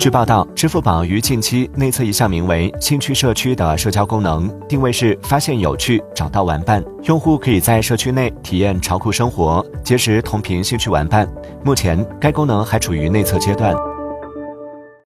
据报道支付宝于近期内测一项名为兴趣社区的社交功能定位是发现有趣找到玩伴用户可以在社区内体验潮酷生活结识同频兴趣玩伴。目前该功能还处于内测阶段。